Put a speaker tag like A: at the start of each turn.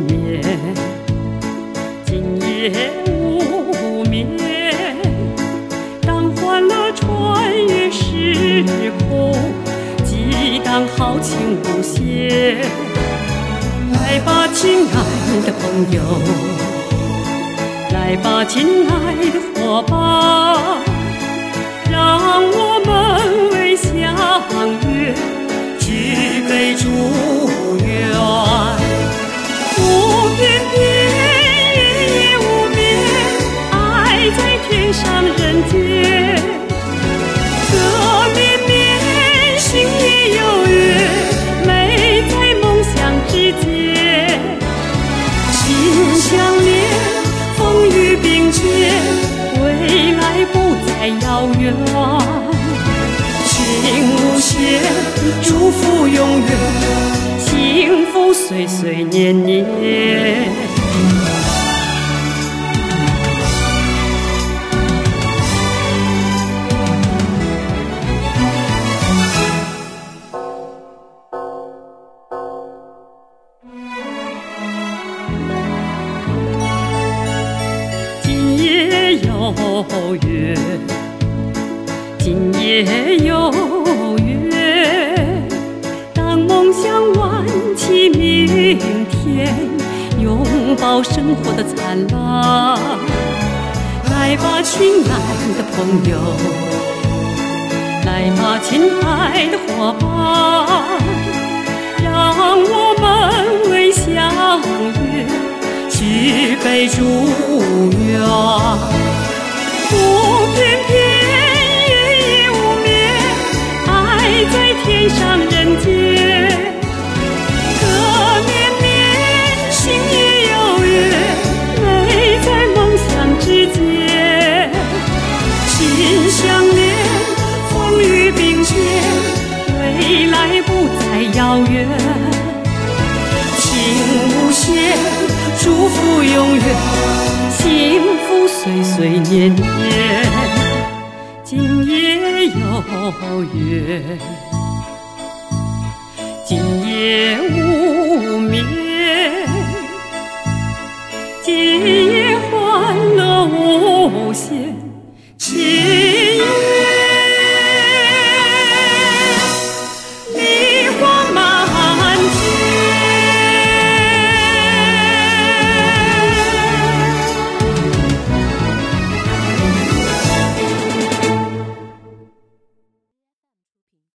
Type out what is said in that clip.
A: 眠今夜无眠当欢乐穿越时空激荡豪情无限来吧亲爱的朋友来吧亲爱的伙伴让我们为相约举杯祝人间。歌绵绵，心也有约，美在梦想之间。心相连，风雨并肩，未来不再遥远。情无限，祝福永远，幸福岁岁年年。有约，今夜有约。当梦想挽起明天，拥抱生活的灿烂。来吧，亲爱的朋友，来吧，亲爱的伙伴，让我们为相约，举杯祝愿。不翩翩，夜已无眠，爱在天上人间。歌绵绵，心也有约，美在梦想之间。心相连，风雨并肩，未来不再遥远。情无限，祝福永远，岁岁年年。今夜有约，今夜